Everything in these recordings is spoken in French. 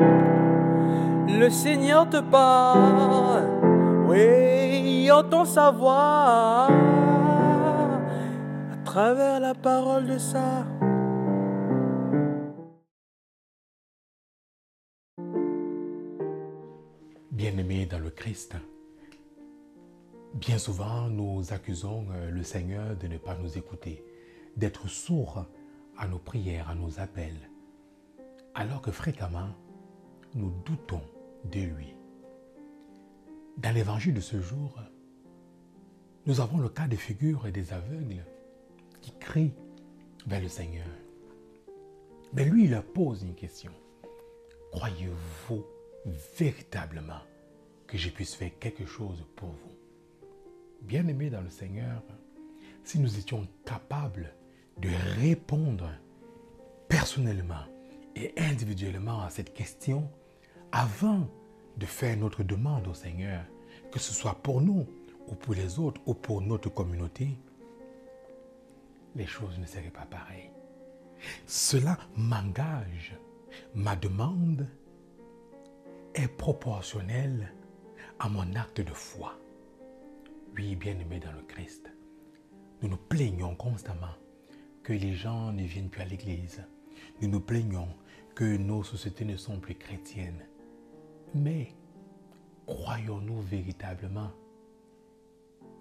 Le Seigneur te parle, oui, entend sa voix à travers la parole de ça. Bien-aimés dans le Christ, bien souvent nous accusons euh, le Seigneur de ne pas nous écouter, d'être sourd à nos prières, à nos appels, alors que fréquemment nous doutons de lui. Dans l'évangile de ce jour, nous avons le cas de figures et des aveugles qui crient vers le Seigneur. Mais lui, il leur pose une question. Croyez-vous véritablement que je puisse faire quelque chose pour vous? Bien-aimés dans le Seigneur, si nous étions capables de répondre personnellement et individuellement à cette question avant de faire notre demande au Seigneur, que ce soit pour nous ou pour les autres ou pour notre communauté, les choses ne seraient pas pareilles. Cela m'engage. Ma demande est proportionnelle à mon acte de foi. Oui, bien-aimé dans le Christ, nous nous plaignons constamment que les gens ne viennent plus à l'église. Nous nous plaignons que nos sociétés ne sont plus chrétiennes. Mais croyons-nous véritablement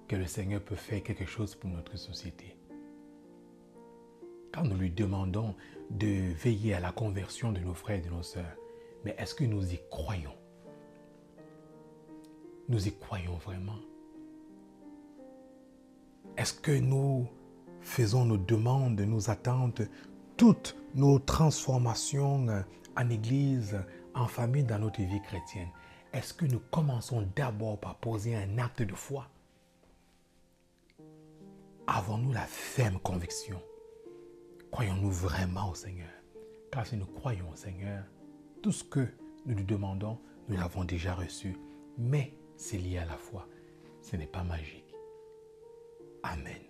que le Seigneur peut faire quelque chose pour notre société? Quand nous lui demandons de veiller à la conversion de nos frères et de nos sœurs, mais est-ce que nous y croyons? Nous y croyons vraiment? Est-ce que nous faisons nos demandes, nos attentes, toutes nos transformations en Église, en famille, dans notre vie chrétienne Est-ce que nous commençons d'abord par poser un acte de foi? Avons-nous la ferme conviction? Croyons-nous vraiment au Seigneur? Car si nous croyons au Seigneur, tout ce que nous lui demandons, nous l'avons déjà reçu. Mais c'est lié à la foi. Ce n'est pas magique. Amen.